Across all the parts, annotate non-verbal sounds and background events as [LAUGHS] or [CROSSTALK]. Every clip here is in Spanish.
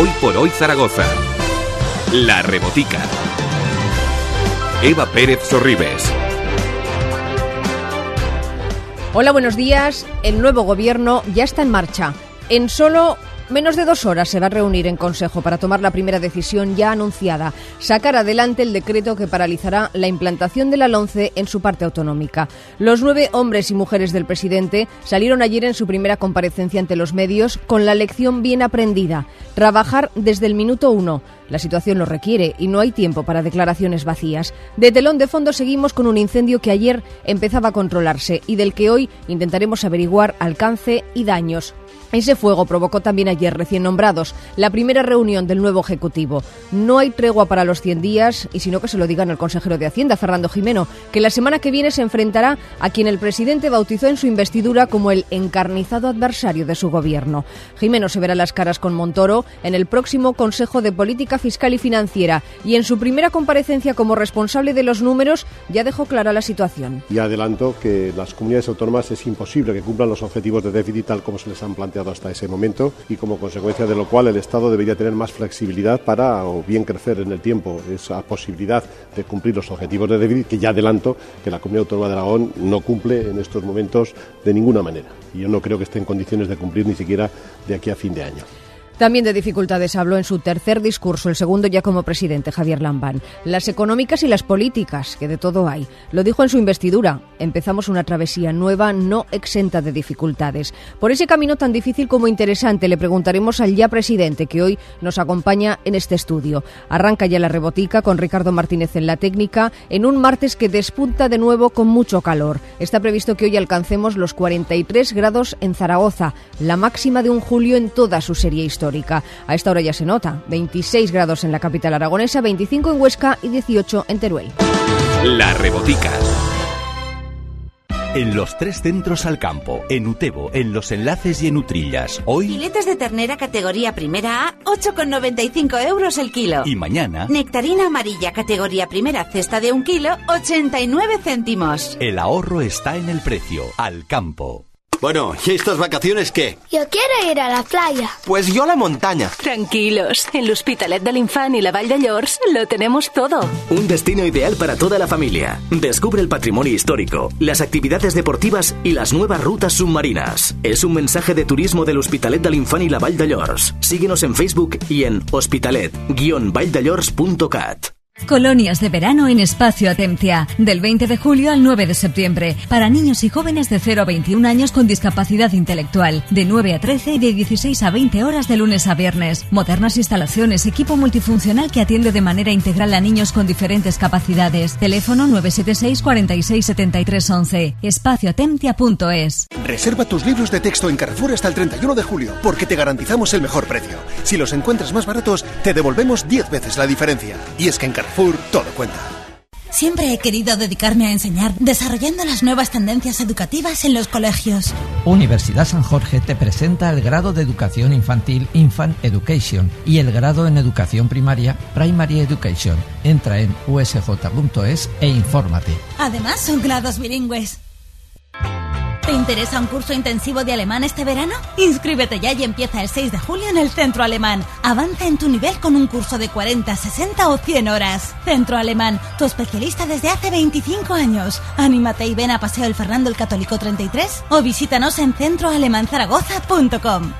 Hoy por hoy Zaragoza. La Rebotica. Eva Pérez Sorribes. Hola, buenos días. El nuevo gobierno ya está en marcha. En solo menos de dos horas se va a reunir en Consejo para tomar la primera decisión ya anunciada, sacar adelante el decreto que paralizará la implantación de la LONCE en su parte autonómica. Los nueve hombres y mujeres del presidente salieron ayer en su primera comparecencia ante los medios con la lección bien aprendida, trabajar desde el minuto uno. La situación lo requiere y no hay tiempo para declaraciones vacías. De telón de fondo seguimos con un incendio que ayer empezaba a controlarse y del que hoy intentaremos averiguar alcance y daños. Ese fuego provocó también ayer recién nombrados la primera reunión del nuevo Ejecutivo. No hay tregua para los 100 días y sino que se lo digan al consejero de Hacienda, Fernando Jimeno, que la semana que viene se enfrentará a quien el presidente bautizó en su investidura como el encarnizado adversario de su gobierno. Jimeno se verá las caras con Montoro en el próximo Consejo de Política Fiscal y Financiera y en su primera comparecencia como responsable de los números ya dejó clara la situación. Y adelanto que las comunidades autónomas es imposible que cumplan los objetivos de déficit tal como se les han planteado hasta ese momento y como consecuencia de lo cual el Estado debería tener más flexibilidad para o bien crecer en el tiempo esa posibilidad de cumplir los objetivos de déficit que ya adelanto que la Comunidad Autónoma de Aragón no cumple en estos momentos de ninguna manera y yo no creo que esté en condiciones de cumplir ni siquiera de aquí a fin de año. También de dificultades habló en su tercer discurso, el segundo ya como presidente, Javier Lambán. Las económicas y las políticas, que de todo hay. Lo dijo en su investidura. Empezamos una travesía nueva, no exenta de dificultades. Por ese camino tan difícil como interesante, le preguntaremos al ya presidente, que hoy nos acompaña en este estudio. Arranca ya la rebotica con Ricardo Martínez en la técnica, en un martes que despunta de nuevo con mucho calor. Está previsto que hoy alcancemos los 43 grados en Zaragoza, la máxima de un julio en toda su serie histórica. A esta hora ya se nota. 26 grados en la capital aragonesa, 25 en Huesca y 18 en Teruel. La Rebotica. En los tres centros al campo, en Utebo, en Los Enlaces y en Utrillas. Hoy. Filetes de ternera categoría primera A, 8,95 euros el kilo. Y mañana. Nectarina amarilla categoría primera cesta de un kilo, 89 céntimos. El ahorro está en el precio. Al campo. Bueno, ¿y estas vacaciones qué? Yo quiero ir a la playa. Pues yo a la montaña. Tranquilos, en l'Hospitalet de l'Infant y la Vall de Llors lo tenemos todo. Un destino ideal para toda la familia. Descubre el patrimonio histórico, las actividades deportivas y las nuevas rutas submarinas. Es un mensaje de turismo del Hospitalet de l'Infant y la Vall de Llors. Síguenos en Facebook y en hospitalet-valldellors.cat. Colonias de verano en Espacio Atentia, del 20 de julio al 9 de septiembre, para niños y jóvenes de 0 a 21 años con discapacidad intelectual, de 9 a 13 y de 16 a 20 horas de lunes a viernes. Modernas instalaciones, equipo multifuncional que atiende de manera integral a niños con diferentes capacidades. Teléfono 976 46 73 11. Espacioatentia.es. Reserva tus libros de texto en Carrefour hasta el 31 de julio, porque te garantizamos el mejor precio. Si los encuentras más baratos, te devolvemos 10 veces la diferencia. Y es que en Carrefour todo cuenta. Siempre he querido dedicarme a enseñar, desarrollando las nuevas tendencias educativas en los colegios. Universidad San Jorge te presenta el grado de Educación Infantil Infant Education y el grado en Educación Primaria Primary Education. Entra en usj.es e infórmate. Además, son grados bilingües. ¿Te interesa un curso intensivo de alemán este verano? Inscríbete ya y empieza el 6 de julio en el Centro Alemán. Avanza en tu nivel con un curso de 40, 60 o 100 horas. Centro Alemán, tu especialista desde hace 25 años. Anímate y ven a Paseo el Fernando el Católico 33 o visítanos en centroalemanzaragoza.com.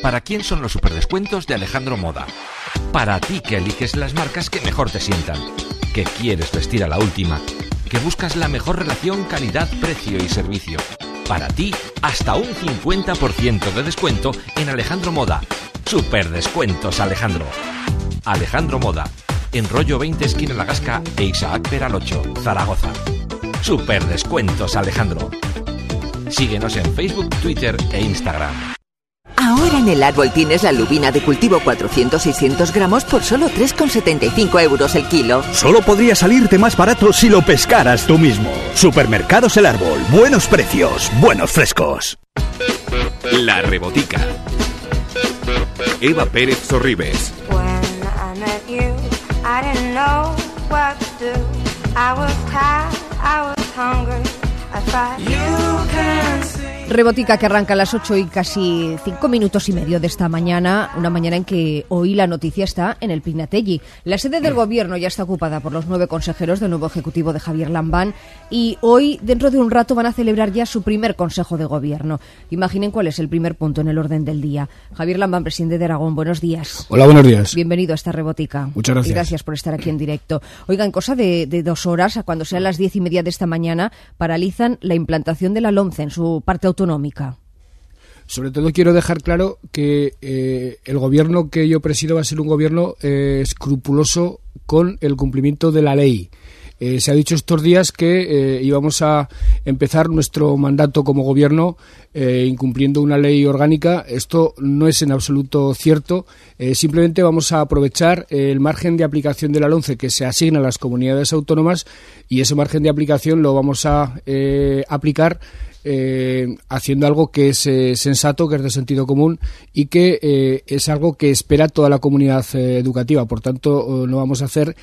¿Para quién son los superdescuentos de Alejandro Moda? Para ti que eliges las marcas que mejor te sientan, que quieres vestir a la última que buscas la mejor relación calidad-precio y servicio. Para ti, hasta un 50% de descuento en Alejandro Moda. Super descuentos, Alejandro. Alejandro Moda, en rollo 20 esquina La Gasca e Isaac Peralocho, Zaragoza. Super descuentos, Alejandro. Síguenos en Facebook, Twitter e Instagram. Ahora en el árbol tienes la lubina de cultivo 400-600 gramos por solo 3,75 euros el kilo. Solo podría salirte más barato si lo pescaras tú mismo. Supermercados El Árbol. Buenos precios, buenos frescos. La Rebotica. Eva Pérez Sorribes. Rebotica que arranca a las 8 y casi 5 minutos y medio de esta mañana, una mañana en que hoy la noticia está en el Pignatelli. La sede del gobierno ya está ocupada por los nueve consejeros del nuevo ejecutivo de Javier Lambán y hoy, dentro de un rato, van a celebrar ya su primer consejo de gobierno. Imaginen cuál es el primer punto en el orden del día. Javier Lambán, presidente de Aragón, buenos días. Hola, buenos días. Bienvenido a esta Rebotica. Muchas gracias. Y gracias por estar aquí en directo. Oigan, cosa de, de dos horas, a cuando sean las diez y media de esta mañana, paralizan la implantación de la LOMCE en su parte Sobre todo quiero dejar claro que eh, el gobierno que yo presido va a ser un gobierno eh, escrupuloso con el cumplimiento de la ley. Eh, se ha dicho estos días que íbamos a empezar nuestro mandato como gobierno incumpliendo una ley orgánica. Esto no es en absoluto cierto. simplemente vamos a aprovechar el margen de aplicación de la LONCE que se asigna a las comunidades autónomas y ese margen de aplicación lo vamos a aplicar eh, haciendo algo que es eh, sensato, que es de sentido común y que eh, es algo que espera toda la comunidad educativa. Por tanto, no vamos a hacer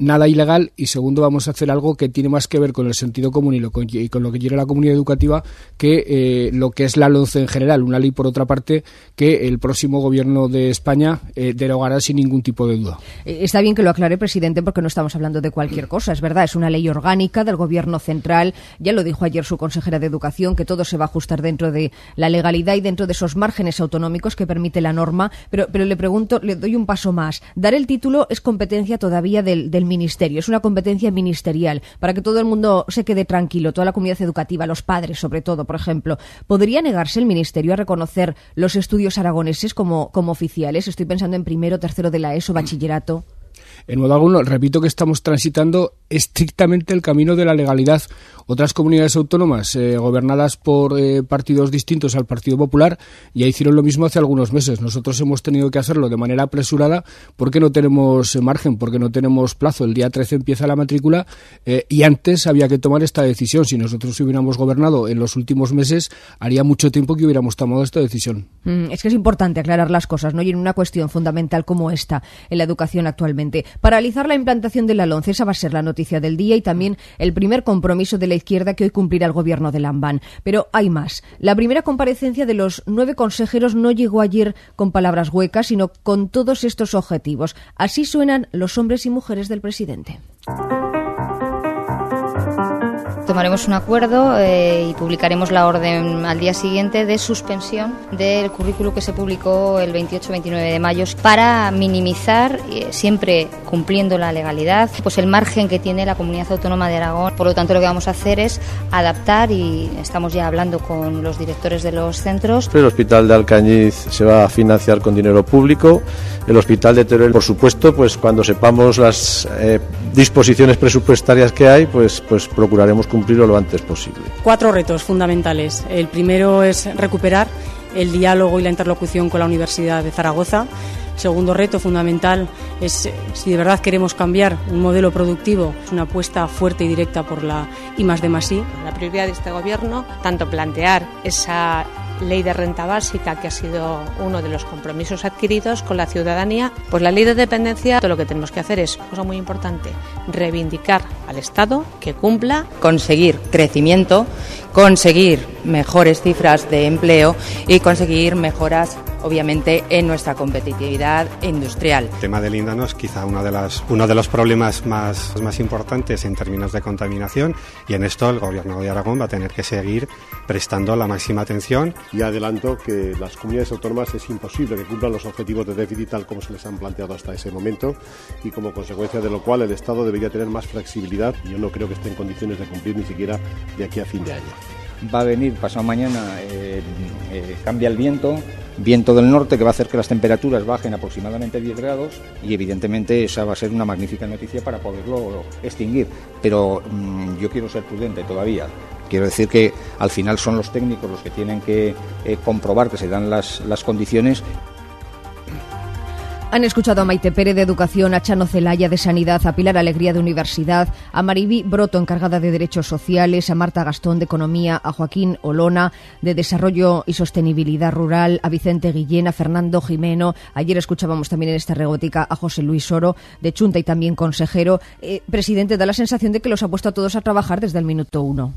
nada ilegal y segundo, vamos a hacer algo que tiene más que ver con el sentido común y, lo, con, lo que quiere la comunidad educativa que lo que es la LONCE en general. Una ley, por otra parte, que el próximo gobierno de España derogará sin ningún tipo de duda. Está bien que lo aclare, presidente, porque no estamos hablando de cualquier cosa. Es verdad, es una ley orgánica del gobierno central. Ya lo dijo ayer su consejera de Educación que todo se va a ajustar dentro de la legalidad y dentro de esos márgenes autonómicos que permite la norma. Pero, pero le pregunto, le doy un paso más. Dar el título es competencia todavía del, del Ministerio, es una competencia ministerial, para que todo el mundo se quede tranquilo, toda la comunidad educativa, los padres sobre todo, por ejemplo. ¿Podría negarse el Ministerio a reconocer los estudios aragoneses como, como oficiales? Estoy pensando en primero, tercero de la ESO, bachillerato. En modo alguno, repito que estamos transitando estrictamente el camino de la legalidad. Otras comunidades autónomas eh, gobernadas por eh, partidos distintos al Partido Popular ya hicieron lo mismo hace algunos meses. Nosotros hemos tenido que hacerlo de manera apresurada porque no tenemos eh, margen, porque no tenemos plazo. El día 13 empieza la matrícula y antes había que tomar esta decisión. Si nosotros hubiéramos gobernado en los últimos meses, haría mucho tiempo que hubiéramos tomado esta decisión. Mm, es que es importante aclarar las cosas, ¿no? Y en una cuestión fundamental como esta, en la educación actualmente. Paralizar la implantación de la LONCE, esa va a ser la noticia del día y también el primer compromiso de la izquierda que hoy cumplirá el gobierno de Lambán. Pero hay más. La primera comparecencia de los nueve consejeros no llegó ayer con palabras huecas, sino con todos estos objetivos. Así suenan los hombres y mujeres del presidente tomaremos un acuerdo eh, y publicaremos la orden al día siguiente de suspensión del currículo que se publicó el 28-29 de mayo para minimizar, eh, siempre cumpliendo la legalidad, pues el margen que tiene la comunidad autónoma de Aragón. Por lo tanto, lo que vamos a hacer es adaptar y estamos ya hablando con los directores de los centros. El hospital de Alcañiz se va a financiar con dinero público. El hospital de Teruel, por supuesto, pues cuando sepamos las eh, disposiciones presupuestarias que hay, pues, pues procuraremos cumplir cumplirlo lo antes posible. Cuatro retos fundamentales. El primero es recuperar el diálogo y la interlocución con la Universidad de Zaragoza. Segundo reto fundamental es si de verdad queremos cambiar un modelo productivo, es una apuesta fuerte y directa por la I más de más I. La prioridad de este gobierno, tanto plantear esa ley de renta básica, que ha sido uno de los compromisos adquiridos con la ciudadanía, pues la ley de dependencia, todo lo que tenemos que hacer es, cosa muy importante, reivindicar al Estado que cumpla. Conseguir crecimiento, conseguir mejores cifras de empleo y conseguir mejoras obviamente en nuestra competitividad industrial. El tema del líndano es quizá uno de, las, uno de los problemas más, más importantes en términos de contaminación y en esto el Gobierno de Aragón va a tener que seguir prestando la máxima atención. Y adelanto que las comunidades autónomas es imposible que cumplan los objetivos de déficit tal como se les han planteado hasta ese momento y como consecuencia de lo cual el Estado debería tener más flexibilidad. Yo no creo que esté en condiciones de cumplir ni siquiera de aquí a fin de año. Va a venir pasado mañana, eh, eh, cambia el viento, viento del norte que va a hacer que las temperaturas bajen aproximadamente 10 grados y evidentemente esa va a ser una magnífica noticia para poderlo extinguir. Pero mm, yo quiero ser prudente todavía. Quiero decir que al final son los técnicos los que tienen que eh, comprobar que se dan las, las condiciones han escuchado a Maite Pérez de Educación, a Chano Celaya de Sanidad, a Pilar Alegría de Universidad, a Maribí Broto, encargada de Derechos Sociales, a Marta Gastón de Economía, a Joaquín Olona de Desarrollo y Sostenibilidad Rural, a Vicente Guillén, a Fernando Jimeno. Ayer escuchábamos también en esta regótica a José Luis Oro de Chunta y también consejero. Eh, presidente, da la sensación de que los ha puesto a todos a trabajar desde el minuto uno.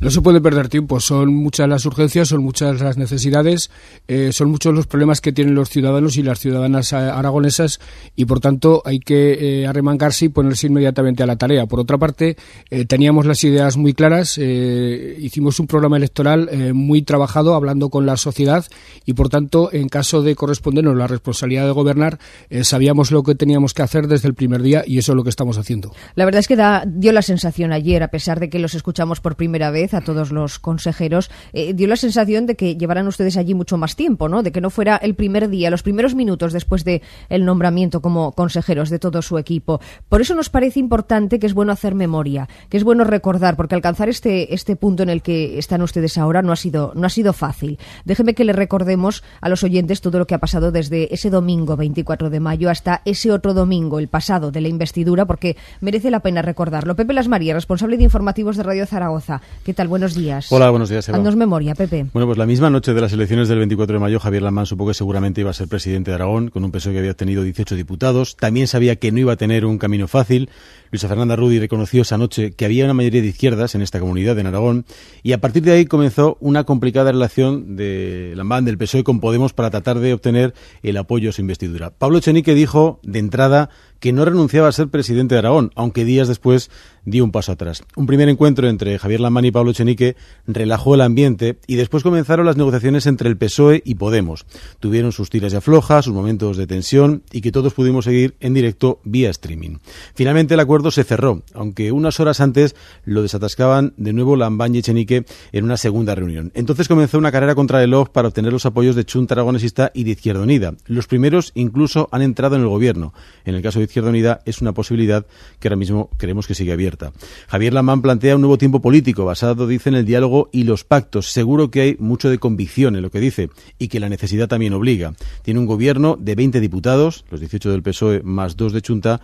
No se puede perder tiempo, son muchas las urgencias, son muchas las necesidades, eh, son muchos los problemas que tienen los ciudadanos y las ciudadanas aragonesas y por tanto hay que eh, arremangarse y ponerse inmediatamente a la tarea. Por otra parte, eh, teníamos las ideas muy claras, hicimos un programa electoral muy trabajado hablando con la sociedad y por tanto, en caso de correspondernos la responsabilidad de gobernar, sabíamos lo que teníamos que hacer desde el primer día y eso es lo que estamos haciendo. La verdad es que da, dio la sensación ayer, a pesar de que los escuchamos por primera vez, a todos los consejeros, eh, dio la sensación de que llevaran ustedes allí mucho más tiempo, ¿no? De que no fuera el primer día, los primeros minutos después de el nombramiento como consejeros de todo su equipo. Por eso nos parece importante que es bueno hacer memoria, que es bueno recordar, porque alcanzar este, este punto en el que están ustedes ahora no ha sido, no ha sido fácil. Déjeme que le recordemos a los oyentes todo lo que ha pasado desde ese domingo 24 de mayo hasta ese otro domingo, el pasado de la investidura, porque merece la pena recordarlo. Pepe Las María, responsable de informativos de Radio Zaragoza. ¿Qué? Buenos días. Hola, buenos días, Eva. Haznos memoria, Pepe. Bueno, pues la misma noche de las elecciones del 24 de mayo, Javier Lamán supo que seguramente iba a ser presidente de Aragón, con un PSOE que había tenido 18 diputados. También sabía que no iba a tener un camino fácil. Luisa Fernanda Rudi reconoció esa noche que había una mayoría de izquierdas en esta comunidad, en Aragón, y a partir de ahí comenzó una complicada relación de Lamán, del PSOE, con Podemos para tratar de obtener el apoyo a su investidura. Pablo Echenique dijo de entrada que no renunciaba a ser presidente de Aragón, aunque días después dio un paso atrás. Un primer encuentro entre Javier Lamán y Pablo Chenique relajó el ambiente y después comenzaron las negociaciones entre el PSOE y Podemos. Tuvieron sus tiras y aflojas, sus momentos de tensión y que todos pudimos seguir en directo vía streaming. Finalmente el acuerdo se cerró, aunque unas horas antes lo desatascaban de nuevo Lambán y Echenique en una segunda reunión. Entonces comenzó una carrera contra el OG para obtener los apoyos de Chunta Aragonesista y de Izquierda Unida. Los primeros incluso han entrado en el gobierno. En el caso de Izquierda Unida es una posibilidad que ahora mismo queremos que siga abierta. Javier Lamán plantea un nuevo tiempo político basado, dice, en el diálogo y los pactos. Seguro que hay mucho de convicción en lo que dice y que la necesidad también obliga. Tiene un gobierno de 20 diputados, los 18 del PSOE más dos de Chunta,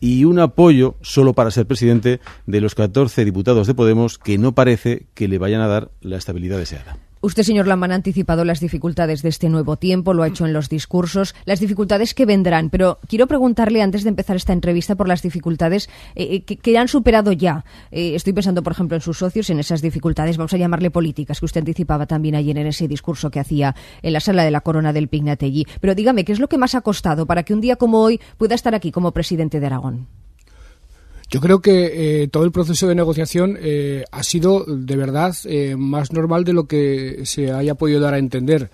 y un apoyo solo para ser presidente de los 14 diputados de Podemos que no parece que le vayan a dar la estabilidad deseada. Usted, señor Lamán, ha anticipado las dificultades de este nuevo tiempo, lo ha hecho en los discursos, las dificultades que vendrán, pero quiero preguntarle antes de empezar esta entrevista por las dificultades eh, eh, que, han superado ya. Eh, estoy pensando, por ejemplo, en sus socios, en esas dificultades, vamos a llamarle políticas, que usted anticipaba también ayer en ese discurso que hacía en la sala de la corona del Pignatelli. Pero dígame, ¿qué es lo que más ha costado para que un día como hoy pueda estar aquí como presidente de Aragón? Yo creo que eh, todo el proceso de negociación eh, ha sido de verdad eh, más normal de lo que se haya podido dar a entender.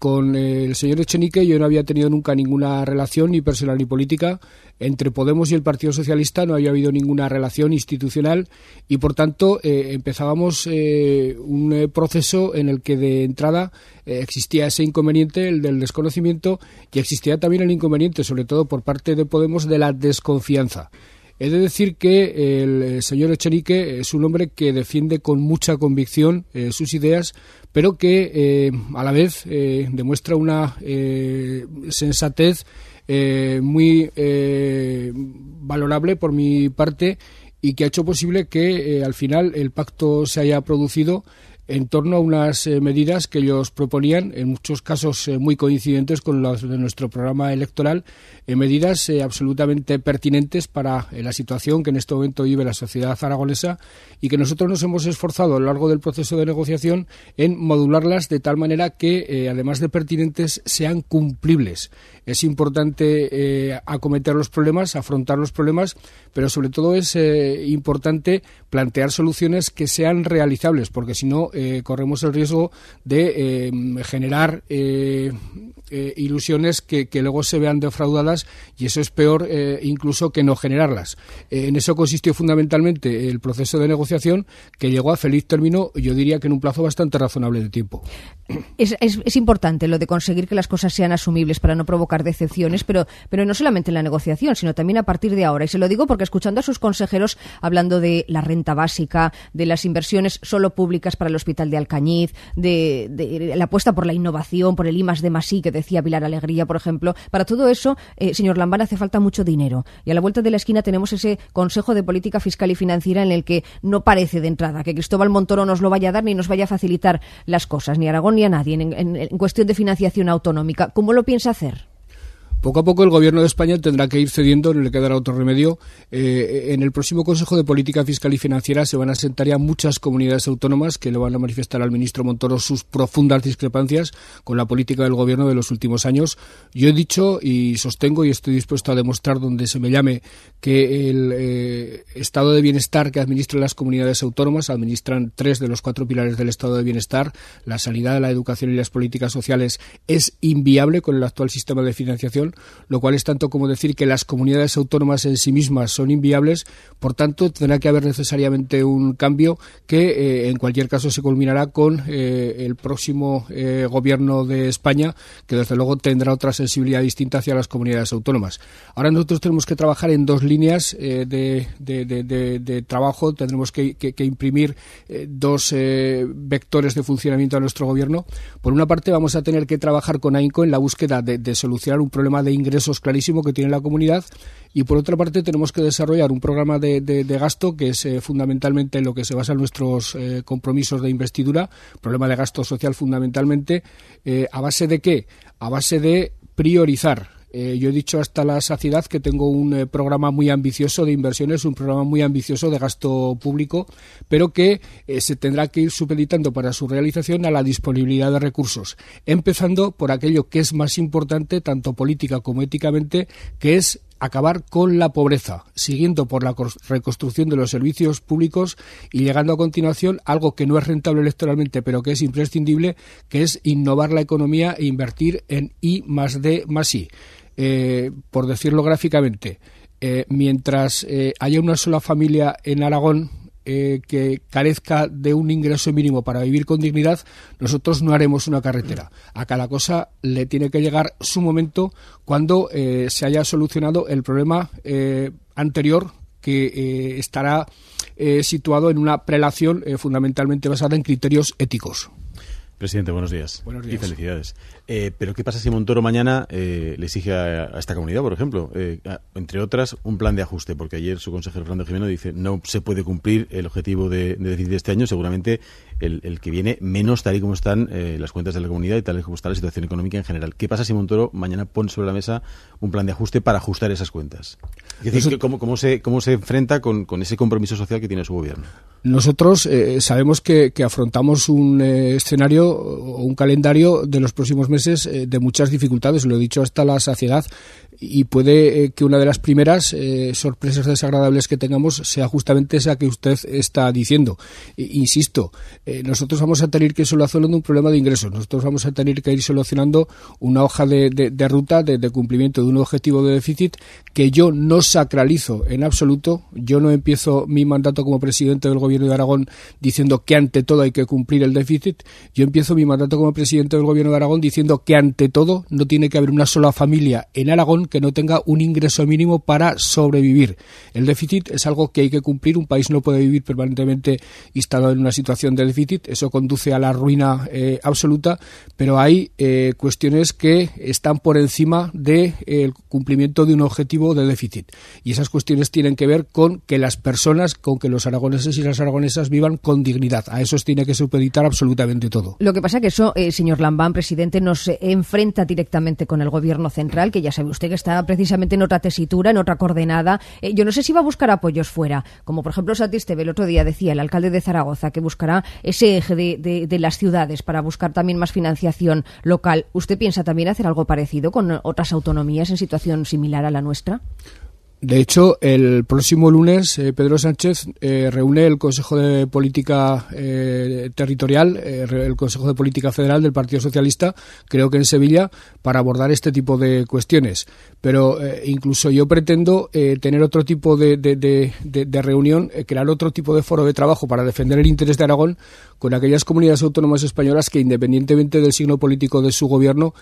con el señor Echenique yo no había tenido nunca ninguna relación ni personal ni política. Entre Podemos y el Partido Socialista no había habido ninguna relación institucional y por tanto empezábamos un proceso en el que de entrada existía ese inconveniente, el del desconocimiento, y existía también el inconveniente, sobre todo por parte de Podemos, de la desconfianza. He de decir que el eh, señor Echenique es un hombre que defiende con mucha convicción eh, sus ideas, pero que eh, a la vez demuestra una sensatez muy valorable por mi parte y que ha hecho posible que al final el pacto se haya producido en torno a unas eh, medidas que ellos proponían, en muchos casos eh, muy coincidentes con las de nuestro programa electoral, eh, medidas absolutamente pertinentes para la situación que en este momento vive la sociedad aragonesa y que nosotros nos hemos esforzado a lo largo del proceso de negociación en modularlas de tal manera que, además de pertinentes, sean cumplibles. Es importante acometer los problemas, afrontar los problemas, pero sobre todo es importante plantear soluciones que sean realizables, porque si no, eh, corremos el riesgo de eh, generar eh, ilusiones que, luego se vean defraudadas y eso es peor incluso que no generarlas. en eso consistió fundamentalmente el proceso de negociación que llegó a feliz término, yo diría que en un plazo bastante razonable de tiempo. Es, es, importante lo de conseguir que las cosas sean asumibles para no provocar decepciones, pero, pero no solamente en la negociación, sino también a partir de ahora. Y se lo digo porque escuchando a sus consejeros hablando de la renta básica, de las inversiones solo públicas para el Hospital de Alcañiz, de, la apuesta por la innovación, por el I de Masí, que decía Pilar Alegría, por ejemplo, para todo eso, eh, señor Lambán, hace falta mucho dinero. Y a la vuelta de la esquina tenemos ese Consejo de Política Fiscal y Financiera en el que no parece de entrada que Cristóbal Montoro nos lo vaya a dar ni nos vaya a facilitar las cosas, ni Aragón ni a nadie en, en, cuestión de financiación autonómica. ¿Cómo lo piensa hacer? Poco a poco el Gobierno de España tendrá que ir cediendo, no le quedará otro remedio. Eh, en el próximo Consejo de Política Fiscal y Financiera se van a sentar ya muchas comunidades autónomas que le van a manifestar al ministro Montoro sus profundas discrepancias con la política del Gobierno de los últimos años. Yo he dicho y sostengo y estoy dispuesto a demostrar donde se me llame que el eh, estado de bienestar que administran las comunidades autónomas administran tres de los cuatro pilares del estado de bienestar, la sanidad, la educación y las políticas sociales, es inviable con el actual sistema de financiación lo cual es tanto como decir que las comunidades autónomas en sí mismas son inviables, por tanto tendrá que haber necesariamente un cambio que eh, en cualquier caso se culminará con eh, el próximo eh, gobierno de España, que desde luego tendrá otra sensibilidad distinta hacia las comunidades autónomas. Ahora nosotros tenemos que trabajar en dos líneas de, trabajo, tendremos que, imprimir dos vectores de funcionamiento a nuestro gobierno. Por una parte vamos a tener que trabajar con AINCO en la búsqueda de solucionar un problema de ingresos clarísimo que tiene la comunidad y por otra parte tenemos que desarrollar un programa de, gasto que es eh, fundamentalmente en lo que se basa en nuestros eh, compromisos de investidura, problema de gasto social fundamentalmente, eh, a base de qué? A base de priorizar eh, yo he dicho hasta la saciedad que tengo un eh, programa muy ambicioso de inversiones, un programa muy ambicioso de gasto público, pero que eh, se tendrá que ir supeditando para su realización a la disponibilidad de recursos, empezando por aquello que es más importante, tanto política como éticamente, que es acabar con la pobreza, siguiendo por la reconstrucción de los servicios públicos y llegando a continuación algo que no es rentable electoralmente, pero que es imprescindible, que es innovar la economía e invertir en I más D más I. Eh, por decirlo gráficamente, eh, mientras eh, haya una sola familia en Aragón que carezca de un ingreso mínimo para vivir con dignidad, nosotros no haremos una carretera. A cada cosa le tiene que llegar su momento cuando se haya solucionado el problema anterior que estará situado en una prelación fundamentalmente basada en criterios éticos. Presidente, buenos días. Y felicidades. Eh, pero ¿qué pasa si Montoro mañana eh, le exige a, esta comunidad, por ejemplo, eh, entre otras, un plan de ajuste? Porque ayer su consejero Fernando Jimeno dice no se puede cumplir el objetivo de, de déficit de este año, seguramente el, que viene menos tal y como están las cuentas de la comunidad y tal y como está la situación económica en general. ¿Qué pasa si Montoro mañana pone sobre la mesa un plan de ajuste para ajustar esas cuentas? Es decir, ¿cómo, cómo, se, ¿cómo se enfrenta con, con ese compromiso social que tiene su gobierno? Nosotros sabemos que, que afrontamos un escenario o un calendario de los próximos meses eh, de muchas dificultades, lo he dicho hasta la saciedad, y puede eh, que una de las primeras eh, sorpresas desagradables que tengamos sea justamente esa que usted está diciendo. insisto, nosotros vamos a tener que ir solucionando un problema de ingresos, nosotros vamos a tener que ir solucionando una hoja de, ruta de, cumplimiento de un objetivo de déficit que yo no sacralizo en absoluto. Yo no empiezo mi mandato como presidente del Gobierno de Aragón diciendo que ante todo hay que cumplir el déficit. Yo empiezo mi mandato como presidente del Gobierno de Aragón diciendo que ante todo no tiene que haber una sola familia en Aragón que no tenga un ingreso mínimo para sobrevivir. El déficit es algo que hay que cumplir. Un país no puede vivir permanentemente instalado en una situación de déficit. Eso conduce a la ruina eh, absoluta. Pero hay eh, cuestiones que están por encima del cumplimiento de un objetivo de déficit. Y esas cuestiones tienen que ver con que las personas, con que los aragoneses y las aragonesas vivan con dignidad. A eso tiene que supeditar absolutamente todo. Que pasa que eso, eh, señor Lambán, presidente, no se enfrenta directamente con el gobierno central, que ya sabe usted que está precisamente en otra tesitura, en otra coordenada. Eh, yo no sé si va a buscar apoyos fuera, como por ejemplo Satisteve el otro día decía, el alcalde de Zaragoza, que buscará ese eje de las ciudades para buscar también más financiación local. ¿Usted piensa también hacer algo parecido con otras autonomías en situación similar a la nuestra? De hecho, el próximo lunes eh, Pedro Sánchez eh, reúne el Consejo de Política eh, Territorial, el Consejo de Política Federal del Partido Socialista, creo que en Sevilla, para abordar este tipo de cuestiones. Pero incluso yo pretendo tener otro tipo de, de reunión, crear otro tipo de foro de trabajo para defender el interés de Aragón con aquellas comunidades autónomas españolas que, independientemente del signo político de su gobierno,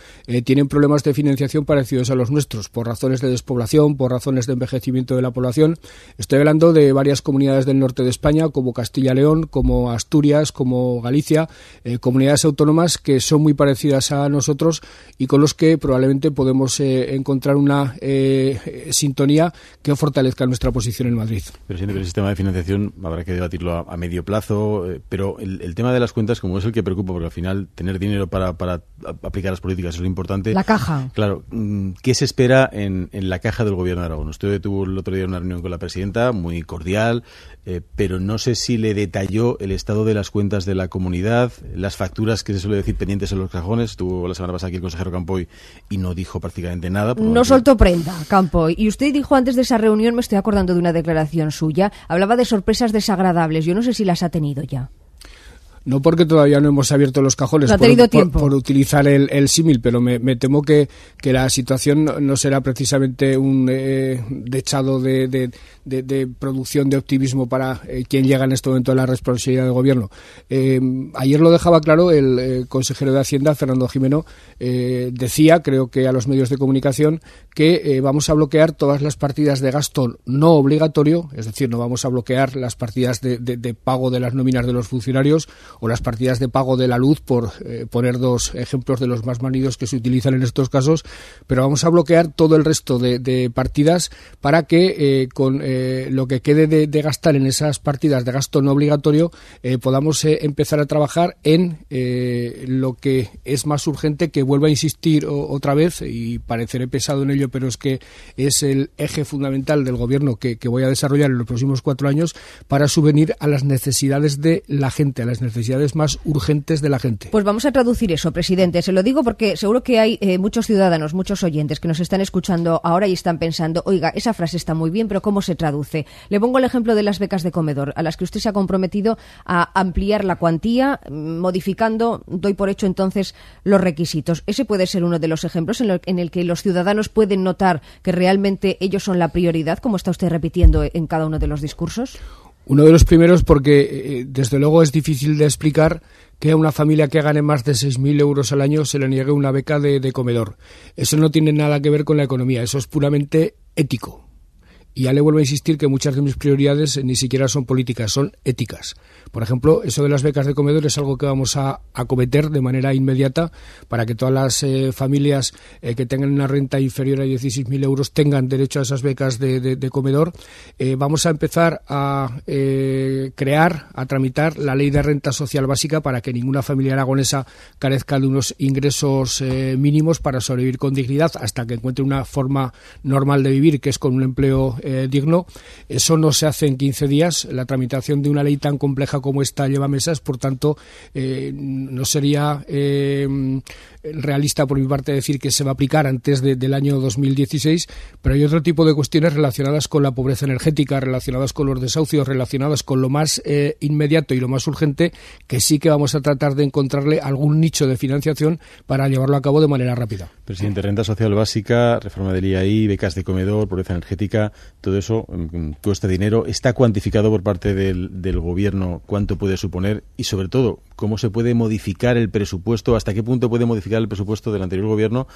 tienen problemas de financiación parecidos a los nuestros, por razones de despoblación, por razones de envejecimiento envejecimiento de la población. Estoy hablando de varias comunidades del norte de España, como Castilla-León, como Asturias, como Galicia, eh, comunidades autónomas que son muy parecidas a nosotros y con los que probablemente podemos eh, encontrar una eh, sintonía que fortalezca nuestra posición en Madrid. Pero siempre el sistema de financiación habrá que debatirlo a, medio plazo, pero el, tema de las cuentas, como es el que preocupa, porque al final tener dinero para, para aplicar las políticas es lo importante. La caja. Claro, mm, ¿qué se espera en, en la caja del gobierno de Aragón? Usted tuvo el otro día una reunión con la presidenta, muy cordial, eh, pero no sé si le detalló el estado de las cuentas de la comunidad, las facturas que se suele decir pendientes en los cajones. Estuvo la semana pasada aquí el consejero Campoy y no dijo prácticamente nada. No soltó prenda, Campoy. Y usted dijo antes de esa reunión, me estoy acordando de una declaración suya, hablaba de sorpresas desagradables. Yo no sé si las ha tenido ya. No porque todavía no hemos abierto los cajones por, utilizar el, símil, pero me, temo que, la situación no será precisamente un eh, dechado de, producción de optimismo para eh, quien llega en este momento a la responsabilidad del gobierno. Eh, ayer lo dejaba claro el consejero de Hacienda, Fernando Jimeno, decía, creo que a los medios de comunicación, que vamos a bloquear todas las partidas de gasto no obligatorio, es decir, no vamos a bloquear las partidas de pago de las nóminas de los funcionarios o las partidas de pago de la luz, por eh, poner dos ejemplos de los más manidos que se utilizan en estos casos, pero vamos a bloquear todo el resto de, partidas para que eh, con eh, lo que quede de, gastar en esas partidas de gasto no obligatorio podamos empezar a trabajar en lo que es más urgente, que vuelva a insistir otra vez, y pareceré pesado en ello, pero es que es el eje fundamental del gobierno que, que voy a desarrollar en los próximos cuatro años para subvenir a las necesidades de la gente, a las necesidades necesidades más urgentes de la gente. Pues vamos a traducir eso, presidente. Se lo digo porque seguro que hay eh, muchos ciudadanos, muchos oyentes que nos están escuchando ahora y están pensando, oiga, esa frase está muy bien, pero ¿cómo se traduce? Le pongo el ejemplo de las becas de comedor, a las que usted se ha comprometido a ampliar la cuantía, mm, modificando, doy por hecho entonces, los requisitos. Ese puede ser uno de los ejemplos en, en el que los ciudadanos pueden notar que realmente ellos son la prioridad, como está usted repitiendo en cada uno de los discursos. Uno de los primeros porque, eh, desde luego, es difícil de explicar que a una familia que gane más de 6.000 euros al año se le niegue una beca de comedor. Eso no tiene nada que ver con la economía, eso es puramente ético. Y ya le vuelvo a insistir que muchas de mis prioridades ni siquiera son políticas, son éticas. Por ejemplo, eso de las becas de comedor es algo que vamos a acometer de manera inmediata para que todas las eh, familias eh, que tengan una renta inferior a 16.000 euros tengan derecho a esas becas de, comedor. Eh, vamos a empezar a crear, a tramitar la ley de renta social básica para que ninguna familia aragonesa carezca de unos ingresos mínimos para sobrevivir con dignidad hasta que encuentre una forma normal de vivir, que es con un empleo digno. Eso no se hace en 15 días. La tramitación de una ley tan compleja como esta lleva mesas, por tanto, eh, no sería eh, realista por mi parte decir que se va a aplicar antes del año 2016, pero hay otro tipo de cuestiones relacionadas con la pobreza energética, relacionadas con los desahucios, relacionadas con lo más eh, inmediato y lo más urgente, que sí que vamos a tratar de encontrarle algún nicho de financiación para llevarlo a cabo de manera rápida. Presidente, renta social básica, reforma del IAI, becas de comedor, pobreza energética, todo eso mm, cuesta dinero. ¿Está cuantificado por parte del, del Gobierno cuánto puede suponer y, sobre todo, cómo se puede modificar el presupuesto, hasta qué punto puede modificar el presupuesto del anterior gobierno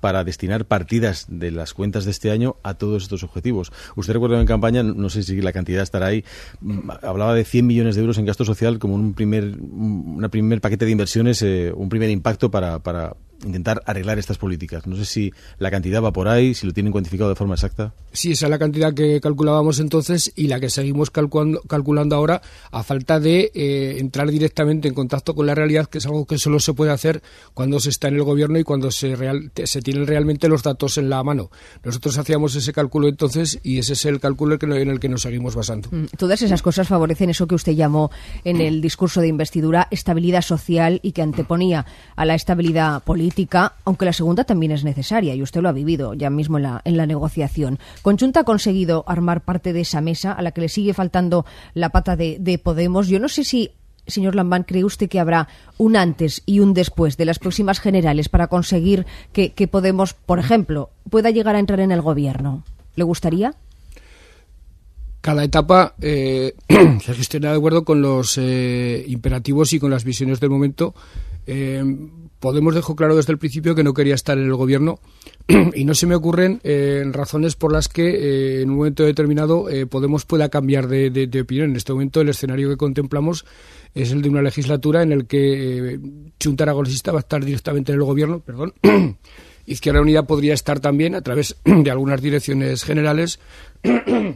para destinar partidas de las cuentas de este año a todos estos objetivos. Usted recuerda en campaña, no sé si la cantidad estará ahí, mm, hablaba de 100 millones de euros en gasto social como un primer, un primer paquete de inversiones, eh, un primer impacto para, para intentar arreglar estas políticas. No sé si la cantidad va por ahí, si lo tienen cuantificado de forma exacta. Sí, esa es la cantidad que calculábamos entonces y la que seguimos calculando, calculando ahora a falta de eh, entrar directamente en contacto con la realidad, que es algo que solo se puede hacer cuando se está en el gobierno y cuando se, real, se tienen realmente los datos en la mano. Nosotros hacíamos ese cálculo entonces y ese es el cálculo en el que nos seguimos basando. Mm, todas esas cosas favorecen eso que usted llamó en el discurso de investidura estabilidad social y que anteponía a la estabilidad política aunque la segunda también es necesaria y usted lo ha vivido ya mismo en la, en la negociación. Conchunta ha conseguido armar parte de esa mesa a la que le sigue faltando la pata de, Podemos. Yo no sé si señor Lambán, ¿cree usted que habrá un antes y un después de las próximas generales para conseguir que, Podemos, por ejemplo, pueda llegar a entrar en el gobierno? ¿Le gustaría? Cada etapa eh, [CLEARS THROAT] se gestiona de acuerdo con los eh, imperativos y con las visiones del momento. Eh, Podemos dejó claro desde el principio que no quería estar en el gobierno [CLEARS THROAT] y no se me ocurren eh, razones por las que eh, en un momento determinado eh, Podemos pueda cambiar de, opinión. En este momento el escenario que contemplamos es el de una legislatura en el que Chunta Aragonesista va a estar directamente en el gobierno, perdón. [CLEARS THROAT] Izquierda Unida podría estar también a través [CLEARS THROAT] de algunas direcciones generales,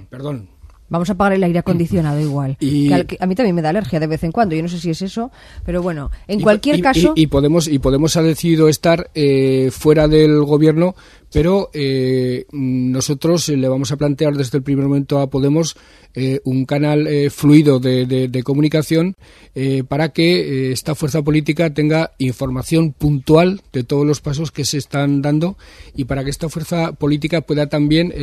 perdón, Vamos a apagar el aire acondicionado igual. Y... a, mí también me da alergia de vez en cuando. Yo no sé si es eso, pero bueno, en cualquier caso. Y, Podemos y Podemos ha decidido estar eh, fuera del gobierno pero eh, nosotros le vamos a plantear desde el primer momento a Podemos eh, un canal eh, fluido de, comunicación para que esta fuerza política tenga información puntual de todos los pasos que se están dando y para que esta fuerza política pueda también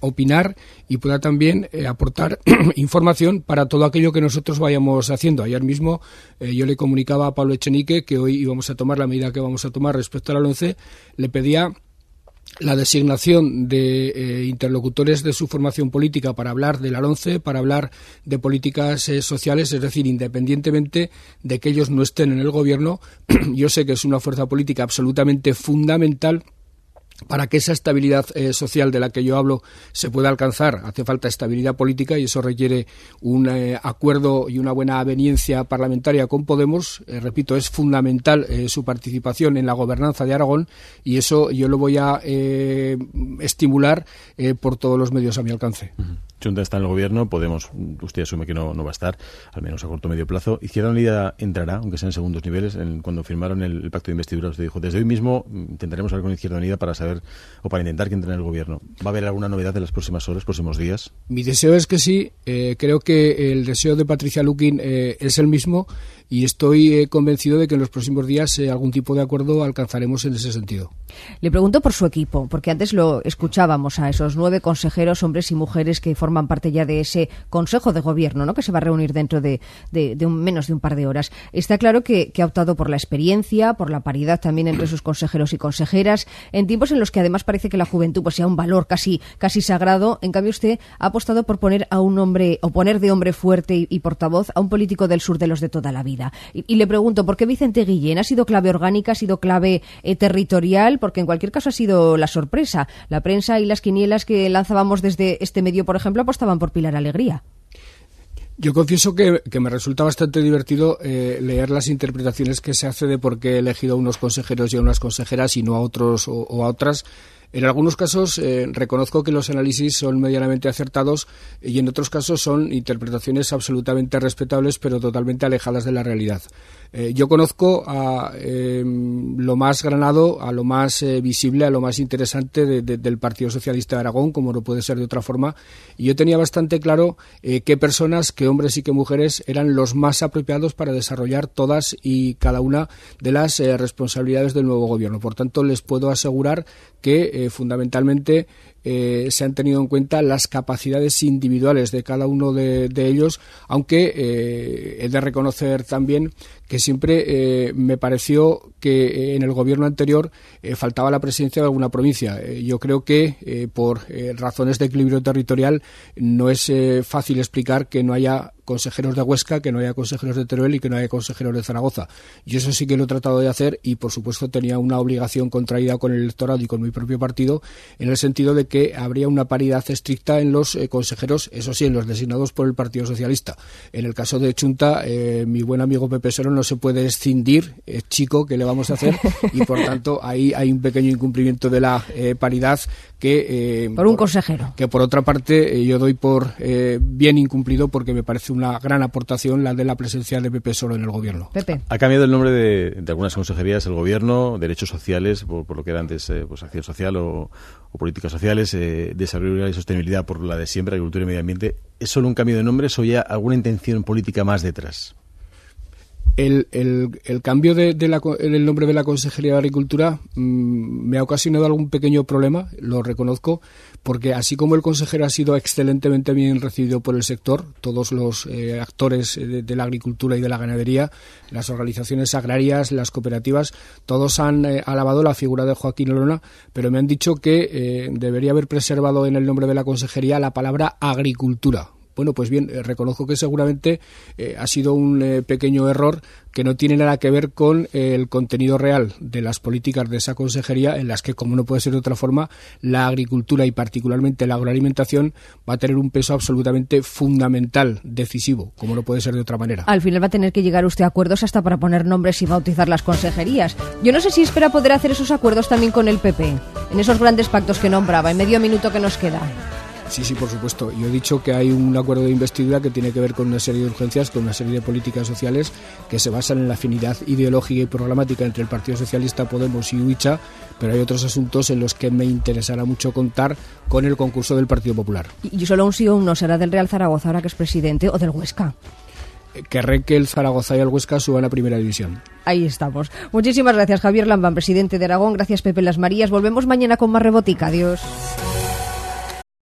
opinar y pueda también aportar [CLEARS THROAT] información para todo aquello que nosotros vayamos haciendo. Ayer mismo yo le comunicaba a Pablo Echenique que hoy íbamos a tomar la medida que vamos a tomar respecto al 11. Le pedía la designación de eh, interlocutores de su formación política para hablar del ALONCE, para hablar de políticas eh, sociales, es decir, independientemente de que ellos no estén en el gobierno, [CLEARS THROAT] yo sé que es una fuerza política absolutamente fundamental para que esa estabilidad eh, social de la que yo hablo se pueda alcanzar, hace falta estabilidad política y eso requiere un eh, acuerdo y una buena aveniencia parlamentaria con Podemos. Eh, repito, es fundamental su participación en la gobernanza de Aragón y eso yo lo voy a estimular por todos los medios a mi alcance. Junta está en el gobierno, Podemos, usted asume que no, no va a estar, al menos a corto o medio plazo. Izquierda Unida entrará, aunque sea en segundos niveles. cuando firmaron el, pacto de investidura, usted dijo, desde hoy mismo intentaremos hablar con Izquierda Unida para saber o para intentar que entre en el gobierno. ¿Va a haber alguna novedad en las próximas horas, próximos días? Mi deseo es que sí. Eh, creo que el deseo de Patricia Lukin eh, es el mismo y estoy eh, convencido de que en los próximos días algún tipo de acuerdo alcanzaremos en ese sentido. Le pregunto por su equipo, porque antes lo escuchábamos a esos nueve consejeros, hombres y mujeres que forman parte ya de ese Consejo de Gobierno, ¿no? que se va a reunir dentro de, un, menos de un par de horas. Está claro que, ha optado por la experiencia, por la paridad también entre sus consejeros y consejeras, en tiempos en los que además parece que la juventud pues, sea un valor casi, casi sagrado. En cambio, usted ha apostado por poner a un hombre, o poner de hombre fuerte y, portavoz a un político del sur de los de toda la vida. Y, le pregunto, ¿por qué Vicente Guillén ha sido clave orgánica, ha sido clave eh, territorial? porque en cualquier caso ha sido la sorpresa. La prensa y las quinielas que lanzábamos desde este medio, por ejemplo, apostaban por Pilar Alegría. Yo confieso que, me resulta bastante divertido eh, leer las interpretaciones que se hace de por qué he elegido a unos consejeros y a unas consejeras y no a otros o, a otras. En algunos casos eh, reconozco que los análisis son medianamente acertados y en otros casos son interpretaciones absolutamente respetables pero totalmente alejadas de la realidad. Eh, yo conozco a em, lo más granado, a lo más eh, visible, a lo más interesante del Partido Socialista de Aragón, como no puede ser de otra forma, y yo tenía bastante claro eh, qué personas, qué hombres y qué mujeres eran los más apropiados para desarrollar todas y cada una de las responsabilidades del nuevo gobierno. Por tanto, les puedo asegurar que fundamentalmente eh, se han tenido en cuenta las capacidades individuales de cada uno de, ellos, aunque eh, he de reconocer también que siempre eh, me pareció que en el gobierno anterior faltaba la presencia de alguna provincia. yo creo que por razones de equilibrio territorial no es fácil explicar que no haya consejeros de Huesca, que no haya consejeros de Teruel y que no haya consejeros de Zaragoza. Y eso sí que lo he tratado de hacer y, por supuesto, tenía una obligación contraída con el electorado y con mi propio partido en el sentido de que habría una paridad estricta en los eh, consejeros, eso sí, en los designados por el Partido Socialista. En el caso de Chunta, eh, mi buen amigo Pepe Soro no se puede escindir, es chico, ¿qué le vamos a hacer? [LAUGHS] Y, por tanto, ahí hay un pequeño incumplimiento de la eh, paridad que... por un consejero. Que, por otra parte, yo doy por bien incumplido porque me parece un una gran aportación la de la presencia de Pepe Solo en el gobierno. Ha cambiado el nombre de, algunas consejerías el gobierno, derechos sociales, por, lo que era antes eh, pues, acción social o, políticas sociales, eh, desarrollo y sostenibilidad por la de siempre, agricultura y medio ambiente. ¿Es solo un cambio de nombre o ya alguna intención política más detrás? El, el, cambio de, del nombre de la Consejería de Agricultura mm, me ha ocasionado algún pequeño problema, lo reconozco, porque así como el consejero ha sido excelentemente bien recibido por el sector, todos los eh, actores de, la agricultura y de la ganadería, las organizaciones agrarias, las cooperativas, todos han eh, alabado la figura de Joaquín Lorona, pero me han dicho que eh, debería haber preservado en el nombre de la consejería la palabra agricultura Bueno, pues bien, eh, reconozco que seguramente eh, ha sido un eh, pequeño error que no tiene nada que ver con el contenido real de las políticas de esa consejería, en las que, como no puede ser de otra forma, la agricultura y particularmente la agroalimentación va a tener un peso absolutamente fundamental, decisivo, como no puede ser de otra manera. Al final va a tener que llegar usted a acuerdos hasta para poner nombres y bautizar las consejerías. Yo no sé si espera poder hacer esos acuerdos también con el PP, en esos grandes pactos que nombraba, en medio minuto que nos queda. Sí, sí, por supuesto. Yo he dicho que hay un acuerdo de investidura que tiene que ver con una serie de urgencias, con una serie de políticas sociales que se basan en la afinidad ideológica y programática entre el Partido Socialista, Podemos y UICHA, pero hay otros asuntos en los que me interesará mucho contar con el concurso del Partido Popular. Y solo un sí o un no será del Real Zaragoza ahora que es presidente o del Huesca querré que el Zaragoza y el Huesca suban a primera división. Ahí estamos. Muchísimas gracias, Javier Lambán, presidente de Aragón. Gracias, Pepe Las Marías. Volvemos mañana con más rebotica. Adiós.